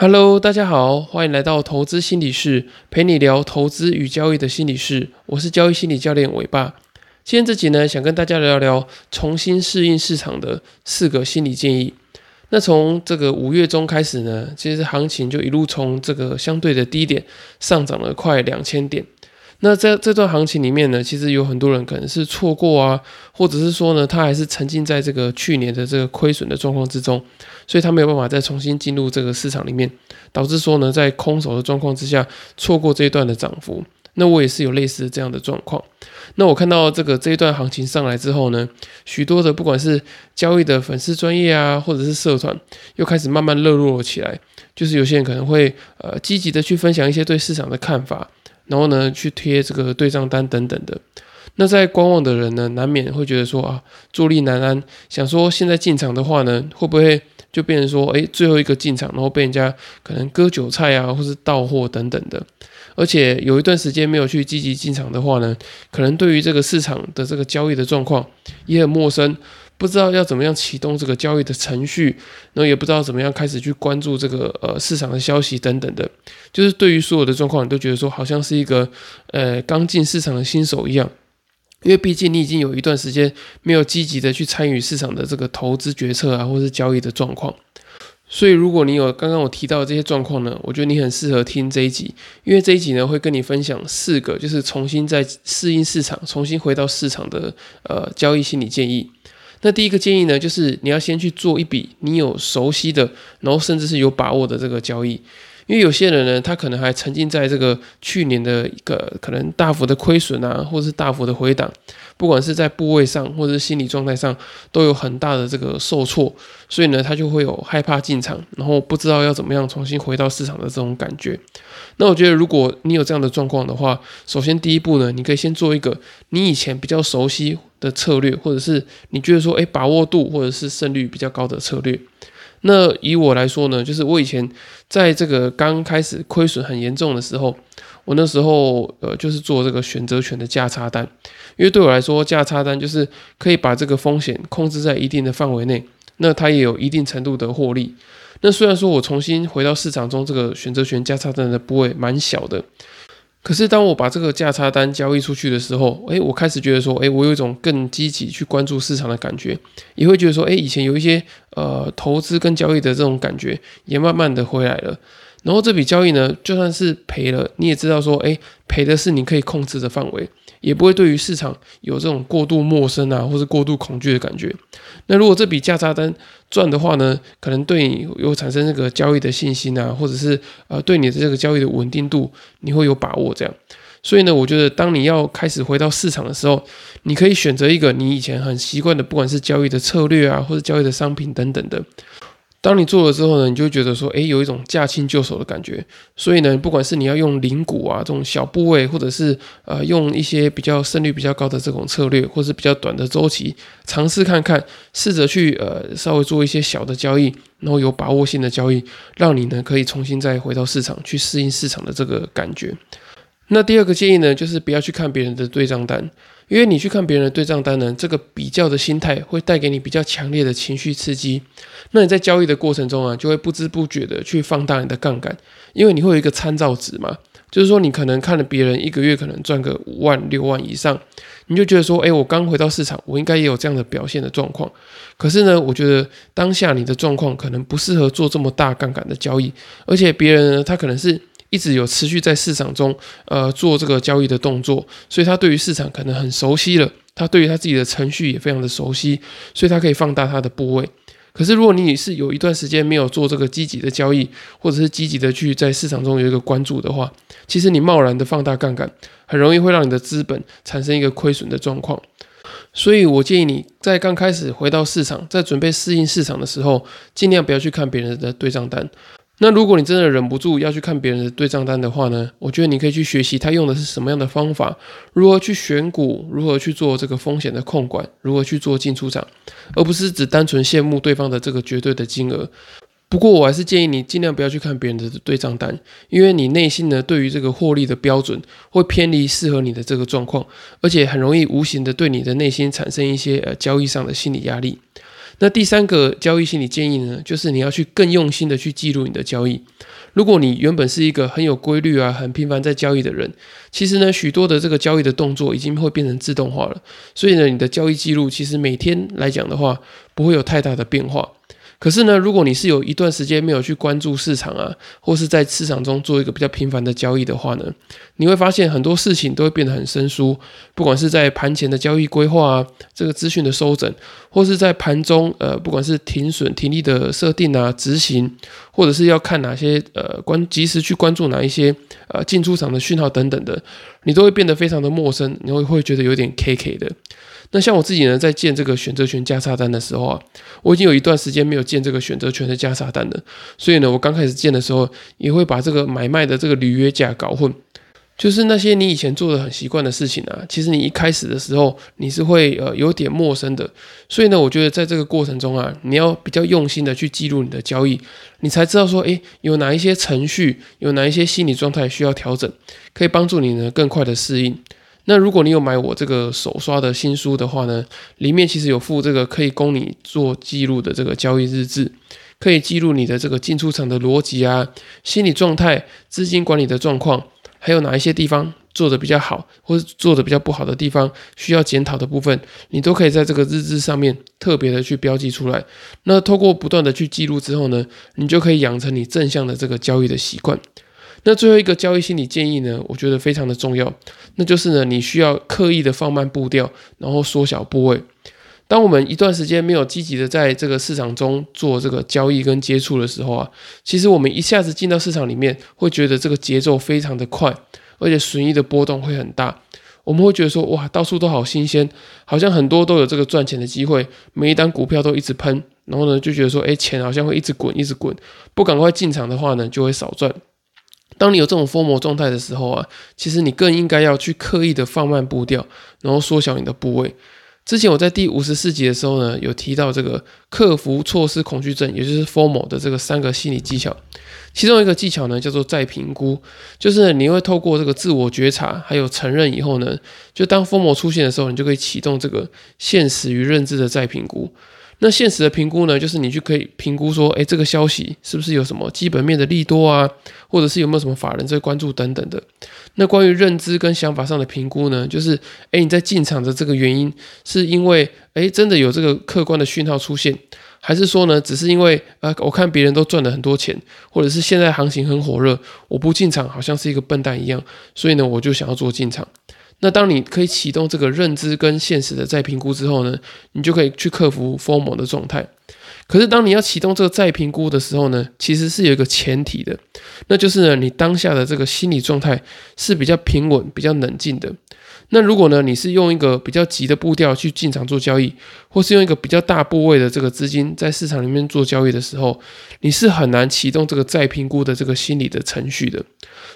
Hello，大家好，欢迎来到投资心理室，陪你聊投资与交易的心理室。我是交易心理教练伟爸。今天这集呢，想跟大家聊聊重新适应市场的四个心理建议。那从这个五月中开始呢，其实行情就一路从这个相对的低点上涨了快两千点。那在这段行情里面呢，其实有很多人可能是错过啊，或者是说呢，他还是沉浸在这个去年的这个亏损的状况之中，所以他没有办法再重新进入这个市场里面，导致说呢，在空手的状况之下错过这一段的涨幅。那我也是有类似这样的状况。那我看到这个这一段行情上来之后呢，许多的不管是交易的粉丝专业啊，或者是社团，又开始慢慢热络了起来，就是有些人可能会呃积极的去分享一些对市场的看法。然后呢，去贴这个对账单等等的。那在观望的人呢，难免会觉得说啊，坐立难安，想说现在进场的话呢，会不会就变成说，哎，最后一个进场，然后被人家可能割韭菜啊，或是到货等等的。而且有一段时间没有去积极进场的话呢，可能对于这个市场的这个交易的状况也很陌生。不知道要怎么样启动这个交易的程序，然后也不知道怎么样开始去关注这个呃市场的消息等等的，就是对于所有的状况，你都觉得说好像是一个呃刚进市场的新手一样，因为毕竟你已经有一段时间没有积极的去参与市场的这个投资决策啊，或者是交易的状况，所以如果你有刚刚我提到的这些状况呢，我觉得你很适合听这一集，因为这一集呢会跟你分享四个就是重新在适应市场、重新回到市场的呃交易心理建议。那第一个建议呢，就是你要先去做一笔你有熟悉的，然后甚至是有把握的这个交易，因为有些人呢，他可能还沉浸在这个去年的一个可能大幅的亏损啊，或者是大幅的回档，不管是在部位上或者是心理状态上，都有很大的这个受挫，所以呢，他就会有害怕进场，然后不知道要怎么样重新回到市场的这种感觉。那我觉得，如果你有这样的状况的话，首先第一步呢，你可以先做一个你以前比较熟悉的策略，或者是你觉得说，诶把握度或者是胜率比较高的策略。那以我来说呢，就是我以前在这个刚开始亏损很严重的时候，我那时候呃就是做这个选择权的价差单，因为对我来说，价差单就是可以把这个风险控制在一定的范围内，那它也有一定程度的获利。那虽然说我重新回到市场中，这个选择权价差单的部位蛮小的，可是当我把这个价差单交易出去的时候，诶，我开始觉得说，诶，我有一种更积极去关注市场的感觉，也会觉得说，诶，以前有一些呃投资跟交易的这种感觉也慢慢的回来了。然后这笔交易呢，就算是赔了，你也知道说，诶，赔的是你可以控制的范围。也不会对于市场有这种过度陌生啊，或是过度恐惧的感觉。那如果这笔价差单赚的话呢，可能对你有产生这个交易的信心啊，或者是呃对你的这个交易的稳定度，你会有把握这样。所以呢，我觉得当你要开始回到市场的时候，你可以选择一个你以前很习惯的，不管是交易的策略啊，或者交易的商品等等的。当你做了之后呢，你就觉得说，诶，有一种驾轻就熟的感觉。所以呢，不管是你要用零股啊这种小部位，或者是呃用一些比较胜率比较高的这种策略，或是比较短的周期，尝试看看，试着去呃稍微做一些小的交易，然后有把握性的交易，让你呢可以重新再回到市场去适应市场的这个感觉。那第二个建议呢，就是不要去看别人的对账单。因为你去看别人的对账单呢，这个比较的心态会带给你比较强烈的情绪刺激。那你在交易的过程中啊，就会不知不觉的去放大你的杠杆，因为你会有一个参照值嘛，就是说你可能看了别人一个月可能赚个五万六万以上，你就觉得说，哎，我刚回到市场，我应该也有这样的表现的状况。可是呢，我觉得当下你的状况可能不适合做这么大杠杆的交易，而且别人呢，他可能是。一直有持续在市场中，呃，做这个交易的动作，所以他对于市场可能很熟悉了，他对于他自己的程序也非常的熟悉，所以他可以放大他的部位。可是如果你是有一段时间没有做这个积极的交易，或者是积极的去在市场中有一个关注的话，其实你贸然的放大杠杆，很容易会让你的资本产生一个亏损的状况。所以我建议你在刚开始回到市场，在准备适应市场的时候，尽量不要去看别人的对账单。那如果你真的忍不住要去看别人的对账单的话呢？我觉得你可以去学习他用的是什么样的方法，如何去选股，如何去做这个风险的控管，如何去做进出场，而不是只单纯羡慕对方的这个绝对的金额。不过我还是建议你尽量不要去看别人的对账单，因为你内心呢对于这个获利的标准会偏离适合你的这个状况，而且很容易无形的对你的内心产生一些呃交易上的心理压力。那第三个交易心理建议呢，就是你要去更用心的去记录你的交易。如果你原本是一个很有规律啊、很频繁在交易的人，其实呢，许多的这个交易的动作已经会变成自动化了。所以呢，你的交易记录其实每天来讲的话，不会有太大的变化。可是呢，如果你是有一段时间没有去关注市场啊，或是在市场中做一个比较频繁的交易的话呢，你会发现很多事情都会变得很生疏。不管是在盘前的交易规划啊，这个资讯的收整，或是在盘中呃，不管是停损、停利的设定啊、执行，或者是要看哪些呃关及时去关注哪一些呃进出场的讯号等等的，你都会变得非常的陌生，你会会觉得有点 K K 的。那像我自己呢，在建这个选择权加差单的时候啊，我已经有一段时间没有建这个选择权的加差单了。所以呢，我刚开始建的时候，也会把这个买卖的这个履约价搞混。就是那些你以前做的很习惯的事情啊，其实你一开始的时候你是会呃有点陌生的。所以呢，我觉得在这个过程中啊，你要比较用心的去记录你的交易，你才知道说，诶，有哪一些程序，有哪一些心理状态需要调整，可以帮助你呢更快的适应。那如果你有买我这个手刷的新书的话呢，里面其实有附这个可以供你做记录的这个交易日志，可以记录你的这个进出场的逻辑啊、心理状态、资金管理的状况，还有哪一些地方做的比较好，或者做的比较不好的地方需要检讨的部分，你都可以在这个日志上面特别的去标记出来。那透过不断的去记录之后呢，你就可以养成你正向的这个交易的习惯。那最后一个交易心理建议呢，我觉得非常的重要，那就是呢，你需要刻意的放慢步调，然后缩小部位。当我们一段时间没有积极的在这个市场中做这个交易跟接触的时候啊，其实我们一下子进到市场里面，会觉得这个节奏非常的快，而且损益的波动会很大。我们会觉得说，哇，到处都好新鲜，好像很多都有这个赚钱的机会，每一单股票都一直喷，然后呢，就觉得说，哎，钱好像会一直滚，一直滚，不赶快进场的话呢，就会少赚。当你有这种疯魔状态的时候啊，其实你更应该要去刻意的放慢步调，然后缩小你的部位。之前我在第五十四集的时候呢，有提到这个克服错失恐惧症，也就是 FOMO 的这个三个心理技巧。其中一个技巧呢，叫做再评估，就是你会透过这个自我觉察还有承认以后呢，就当 FOMO 出现的时候，你就可以启动这个现实与认知的再评估。那现实的评估呢，就是你去可以评估说，哎，这个消息是不是有什么基本面的利多啊，或者是有没有什么法人在关注等等的。那关于认知跟想法上的评估呢，就是，哎，你在进场的这个原因，是因为，哎，真的有这个客观的讯号出现，还是说呢，只是因为，呃，我看别人都赚了很多钱，或者是现在行情很火热，我不进场好像是一个笨蛋一样，所以呢，我就想要做进场。那当你可以启动这个认知跟现实的再评估之后呢，你就可以去克服 FOMO 的状态。可是当你要启动这个再评估的时候呢，其实是有一个前提的，那就是呢，你当下的这个心理状态是比较平稳、比较冷静的。那如果呢，你是用一个比较急的步调去进场做交易，或是用一个比较大部位的这个资金在市场里面做交易的时候，你是很难启动这个再评估的这个心理的程序的。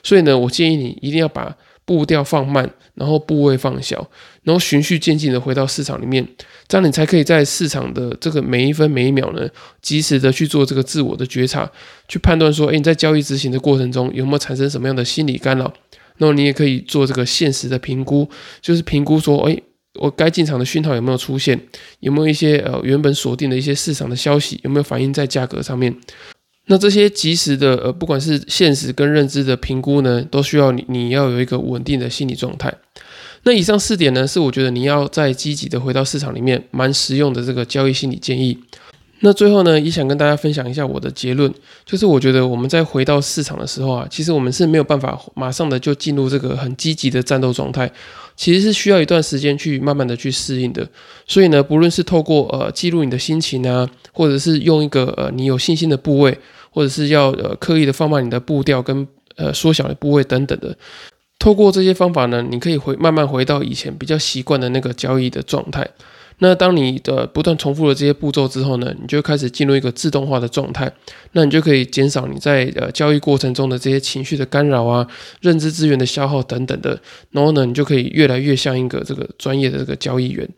所以呢，我建议你一定要把。步调放慢，然后部位放小，然后循序渐进的回到市场里面，这样你才可以在市场的这个每一分每一秒呢，及时的去做这个自我的觉察，去判断说，哎，你在交易执行的过程中有没有产生什么样的心理干扰？那么你也可以做这个现实的评估，就是评估说，哎，我该进场的讯号有没有出现？有没有一些呃原本锁定的一些市场的消息有没有反映在价格上面？那这些及时的呃，不管是现实跟认知的评估呢，都需要你你要有一个稳定的心理状态。那以上四点呢，是我觉得你要再积极的回到市场里面，蛮实用的这个交易心理建议。那最后呢，也想跟大家分享一下我的结论，就是我觉得我们在回到市场的时候啊，其实我们是没有办法马上的就进入这个很积极的战斗状态，其实是需要一段时间去慢慢的去适应的。所以呢，不论是透过呃记录你的心情啊，或者是用一个呃你有信心的部位。或者是要呃刻意的放慢你的步调跟呃缩小的部位等等的，透过这些方法呢，你可以回慢慢回到以前比较习惯的那个交易的状态。那当你的不断重复了这些步骤之后呢，你就开始进入一个自动化的状态。那你就可以减少你在呃交易过程中的这些情绪的干扰啊、认知资源的消耗等等的。然后呢，你就可以越来越像一个这个专业的这个交易员。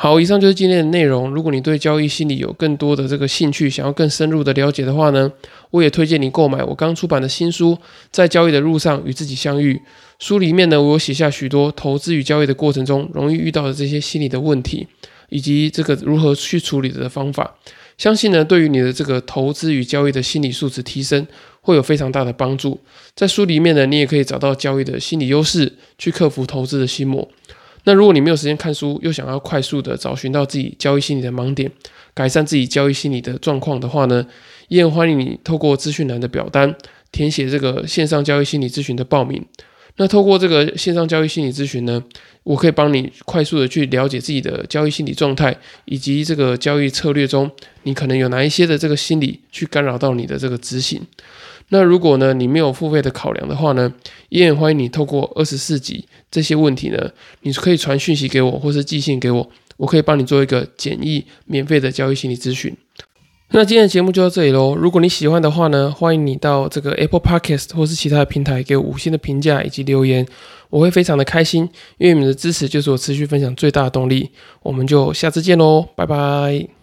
好，以上就是今天的内容。如果你对交易心理有更多的这个兴趣，想要更深入的了解的话呢，我也推荐你购买我刚出版的新书《在交易的路上与自己相遇》。书里面呢，我有写下许多投资与交易的过程中容易遇到的这些心理的问题，以及这个如何去处理的方法。相信呢，对于你的这个投资与交易的心理素质提升，会有非常大的帮助。在书里面呢，你也可以找到交易的心理优势，去克服投资的心魔。那如果你没有时间看书，又想要快速的找寻到自己交易心理的盲点，改善自己交易心理的状况的话呢，依然欢迎你透过资讯栏的表单填写这个线上交易心理咨询的报名。那透过这个线上交易心理咨询呢，我可以帮你快速的去了解自己的交易心理状态，以及这个交易策略中你可能有哪一些的这个心理去干扰到你的这个执行。那如果呢你没有付费的考量的话呢，依然欢迎你透过二十四集这些问题呢，你可以传讯息给我，或是寄信给我，我可以帮你做一个简易免费的交易心理咨询。那今天的节目就到这里喽。如果你喜欢的话呢，欢迎你到这个 Apple Podcast 或是其他的平台给我五星的评价以及留言，我会非常的开心，因为你们的支持就是我持续分享最大的动力。我们就下次见喽，拜拜。